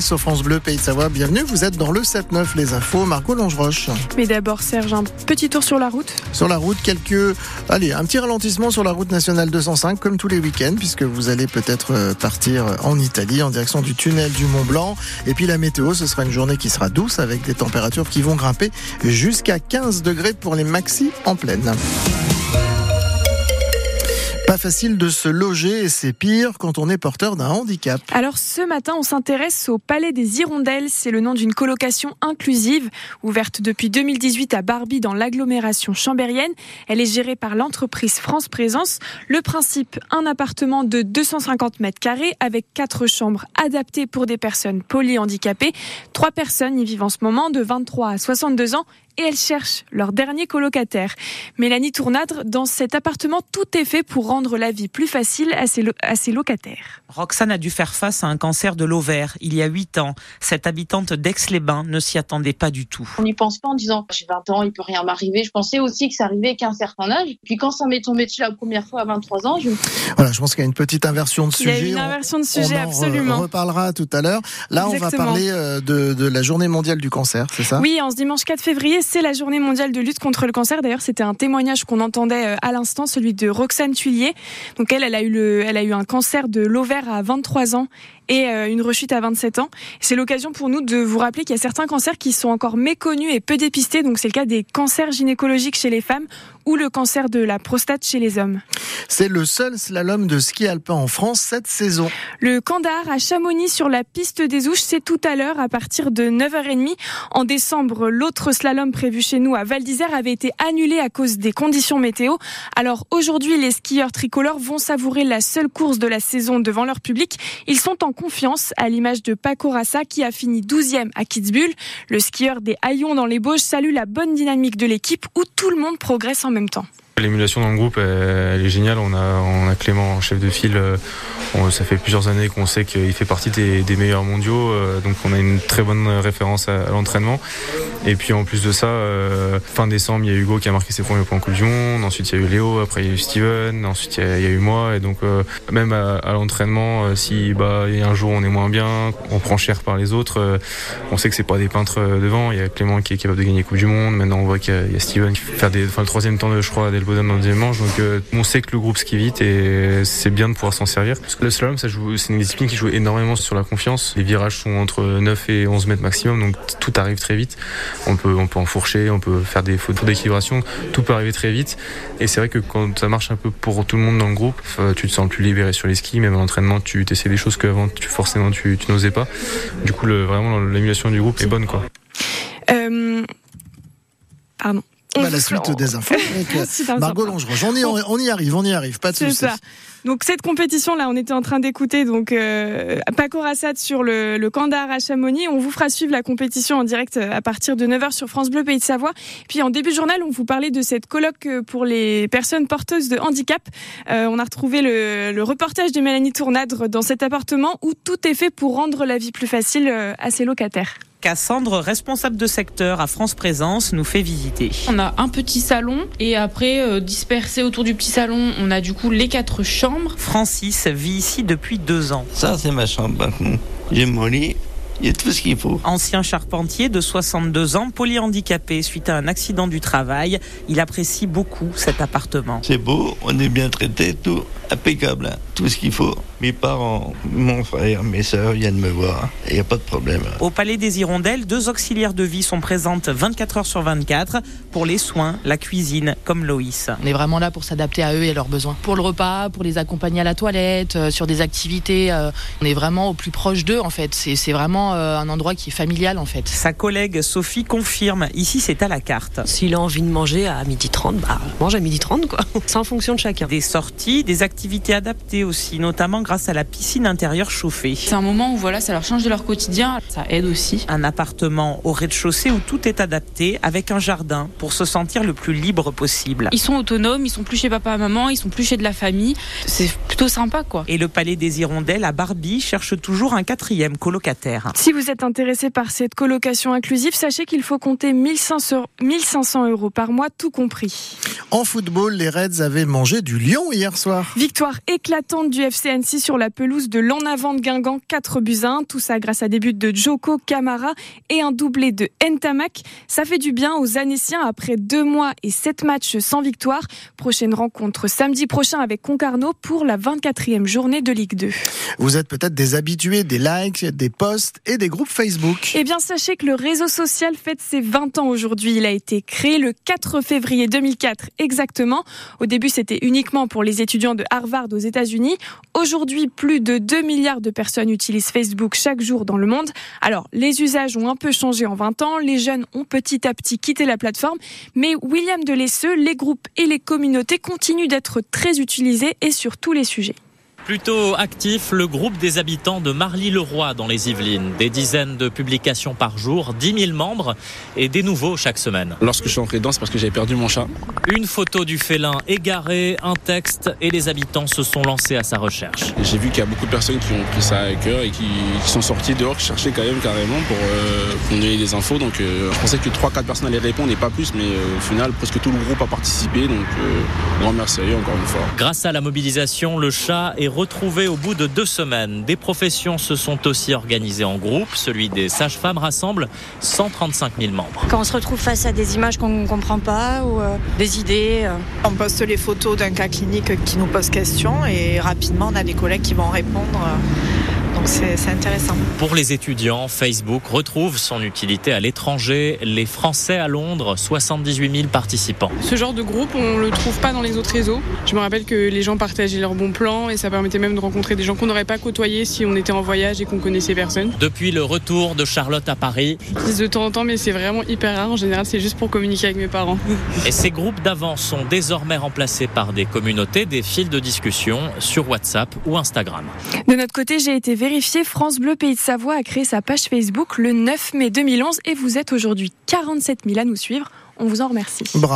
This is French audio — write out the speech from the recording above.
Sur France Bleu, Pays de Savoie, bienvenue. Vous êtes dans le 7-9, les infos. Margot Longeroche. Mais d'abord, Serge, un petit tour sur la route. Sur la route, quelques. Allez, un petit ralentissement sur la route nationale 205, comme tous les week-ends, puisque vous allez peut-être euh, partir en Italie en direction du tunnel du Mont Blanc. Et puis la météo, ce sera une journée qui sera douce avec des températures qui vont grimper jusqu'à 15 degrés pour les maxi en pleine. Facile de se loger et c'est pire quand on est porteur d'un handicap. Alors ce matin, on s'intéresse au Palais des Hirondelles. C'est le nom d'une colocation inclusive ouverte depuis 2018 à Barbie dans l'agglomération chambérienne. Elle est gérée par l'entreprise France Présence. Le principe, un appartement de 250 mètres carrés avec quatre chambres adaptées pour des personnes polyhandicapées. Trois personnes y vivent en ce moment de 23 à 62 ans et elles cherchent leur dernier colocataire. Mélanie Tournadre, dans cet appartement, tout est fait pour rendre la vie plus facile à ses, à ses locataires. Roxane a dû faire face à un cancer de l'ovaire il y a 8 ans. Cette habitante d'Aix-les-Bains ne s'y attendait pas du tout. On n'y pense pas en disant j'ai 20 ans, il peut rien m'arriver. Je pensais aussi que ça arrivait qu'à un certain âge. Puis quand ça m'est tombé dessus la première fois à 23 ans, je... Voilà, je pense qu'il y a une petite inversion de sujet. Il y a une inversion de sujet, on absolument. On reparlera tout à l'heure. Là, Exactement. on va parler euh, de, de la journée mondiale du cancer, c'est ça? Oui, en ce dimanche 4 février, c'est la journée mondiale de lutte contre le cancer. D'ailleurs, c'était un témoignage qu'on entendait euh, à l'instant, celui de Roxane Tuillier. Donc elle, elle a eu le, elle a eu un cancer de l'ovaire à 23 ans et euh, une rechute à 27 ans. C'est l'occasion pour nous de vous rappeler qu'il y a certains cancers qui sont encore méconnus et peu dépistés. Donc c'est le cas des cancers gynécologiques chez les femmes ou le cancer de la prostate chez les hommes. C'est le seul slalom de ski alpin en France cette saison. Le Candar à Chamonix sur la piste des Ouches, c'est tout à l'heure à partir de 9h30. En décembre, l'autre slalom prévu chez nous à Val d'Isère avait été annulé à cause des conditions météo. Alors aujourd'hui, les skieurs tricolores vont savourer la seule course de la saison devant leur public. Ils sont en confiance à l'image de Paco Rassa qui a fini 12e à Kitzbühel. Le skieur des Haillons dans les Bauges salue la bonne dynamique de l'équipe où tout le monde progresse en même temps. L'émulation dans le groupe, elle, est géniale. On a, on a Clément en chef de file. euh, ça fait plusieurs années qu'on sait qu'il fait partie des, meilleurs mondiaux. euh, donc on a une très bonne référence à, l'entraînement. Et puis en plus de ça, euh, fin décembre, il y a Hugo qui a marqué ses premiers points en Coupe du Monde. Ensuite, il y a eu Léo. Après, il y a eu Steven. Ensuite, il y a, eu moi. Et donc même à, l'entraînement, si bah, un jour on est moins bien, on prend cher par les autres, on sait que c'est pas des peintres devant. Il y a Clément qui est capable de gagner Coupe du Monde. Maintenant, on voit qu'il y a, Steven qui fait des, enfin, le troisième temps de, je crois, dès le le deuxième manche. Donc, euh, on sait que le groupe skie vite et c'est bien de pouvoir s'en servir. Le slalom, ça joue, c'est une discipline qui joue énormément sur la confiance. Les virages sont entre 9 et 11 mètres maximum, donc tout arrive très vite. On peut, on peut enfourcher, on peut faire des fautes d'équilibration. Tout peut arriver très vite. Et c'est vrai que quand ça marche un peu pour tout le monde dans le groupe, euh, tu te sens plus libéré sur les skis. Même à l'entraînement, tu essaies des choses qu'avant, tu, forcément, tu, n'osais pas. Du coup, vraiment, l'émulation du groupe est bonne, quoi. Euh... Pardon. Bah, la suite des infos avec euh, Margot. Longeroche. On y, on y arrive, on y arrive, pas de soucis. ça. Donc cette compétition là, on était en train d'écouter donc euh, Paco Rassad sur le, le Candar à Chamonix. On vous fera suivre la compétition en direct euh, à partir de 9h sur France Bleu Pays de Savoie. Puis en début de journal, on vous parlait de cette colloque euh, pour les personnes porteuses de handicap. Euh, on a retrouvé le, le reportage de Mélanie Tournadre dans cet appartement où tout est fait pour rendre la vie plus facile à ses locataires. Cassandre, responsable de secteur à France Présence, nous fait visiter. On a un petit salon et après euh, dispersé autour du petit salon, on a du coup les quatre chambres. Francis vit ici depuis deux ans. Ça, c'est ma chambre, par contre. J'ai mon lit, il y a tout ce qu'il faut. Ancien charpentier de 62 ans, polyhandicapé suite à un accident du travail, il apprécie beaucoup cet appartement. C'est beau, on est bien traité, tout impeccable, hein. tout ce qu'il faut. Mes parents, mon frère, mes sœurs viennent me voir, il n'y a pas de problème. Au Palais des Hirondelles, deux auxiliaires de vie sont présentes 24 heures sur 24 pour les soins, la cuisine, comme Loïs. On est vraiment là pour s'adapter à eux et à leurs besoins. Pour le repas, pour les accompagner à la toilette, euh, sur des activités, euh, on est vraiment au plus proche d'eux en fait. C'est vraiment euh, un endroit qui est familial en fait. Sa collègue Sophie confirme, ici c'est à la carte. S'il a envie de manger à midi 30, bah, mange à midi 30, quoi. C'est en fonction de chacun. Des sorties, des activités adaptées aussi, notamment grâce à la piscine intérieure chauffée. C'est un moment où voilà, ça leur change de leur quotidien, ça aide aussi. Un appartement au rez-de-chaussée où tout est adapté, avec un jardin pour se sentir le plus libre possible. Ils sont autonomes, ils sont plus chez papa et maman, ils sont plus chez de la famille. C'est plutôt sympa quoi. Et le Palais des Hirondelles à Barbie cherche toujours un quatrième colocataire. Si vous êtes intéressé par cette colocation inclusive, sachez qu'il faut compter 1500 1500 euros par mois, tout compris. En football, les Reds avaient mangé du lion hier soir. Victoire Victoire éclatante du FC Annecy sur la pelouse de l'en avant de Guingamp, 4 buts à 1. Tout ça grâce à des buts de Joko Camara et un doublé de Ntamak. Ça fait du bien aux Annéciens après deux mois et sept matchs sans victoire. Prochaine rencontre samedi prochain avec Concarneau pour la 24e journée de Ligue 2. Vous êtes peut-être des habitués des likes, des posts et des groupes Facebook. Eh bien, sachez que le réseau social fête ses 20 ans aujourd'hui. Il a été créé le 4 février 2004 exactement. Au début, c'était uniquement pour les étudiants de Harvard aux États-Unis. Aujourd'hui, plus de 2 milliards de personnes utilisent Facebook chaque jour dans le monde. Alors, les usages ont un peu changé en 20 ans. Les jeunes ont petit à petit quitté la plateforme. Mais William Delesseux, les groupes et les communautés continuent d'être très utilisés et sur tous les sujets. Plutôt actif, le groupe des habitants de Marly-le-Roi dans les Yvelines. Des dizaines de publications par jour, 10 000 membres et des nouveaux chaque semaine. Lorsque je suis entré dedans, c'est parce que j'avais perdu mon chat. Une photo du félin égaré, un texte et les habitants se sont lancés à sa recherche. J'ai vu qu'il y a beaucoup de personnes qui ont pris ça à cœur et qui, qui sont sorties dehors, qui cherchaient quand même carrément pour, euh, pour donner des infos. Donc euh, je pensais que 3-4 personnes allaient répondre et pas plus, mais euh, au final, presque tout le groupe a participé. Donc euh, grand merci à eux encore une fois. Grâce à la mobilisation, le chat est retrouvé au bout de deux semaines. Des professions se sont aussi organisées en groupe. Celui des sages-femmes rassemble 135 000 membres. Quand on se retrouve face à des images qu'on ne comprend pas ou euh, des idées. euh, On poste les photos d'un cas clinique qui nous pose question et rapidement on a des collègues qui vont répondre. Donc c'est intéressant. Pour les étudiants, Facebook retrouve son utilité à l'étranger. Les Français à Londres, 78 000 participants. Ce genre de groupe, on le trouve pas dans les autres réseaux. Je me rappelle que les gens partageaient leurs bons plans et ça permettait même de rencontrer des gens qu'on n'aurait pas côtoyés si on était en voyage et qu'on connaissait personne. Depuis le retour de Charlotte à Paris, J'utilise de temps en temps, mais c'est vraiment hyper rare. En général, c'est juste pour communiquer avec mes parents. et ces groupes d'avant sont désormais remplacés par des communautés, des fils de discussion sur WhatsApp ou Instagram. De notre côté, j'ai été vérifié. France Bleu Pays de Savoie a créé sa page Facebook le 9 mai 2011 et vous êtes aujourd'hui 47 000 à nous suivre. On vous en remercie. Bravo.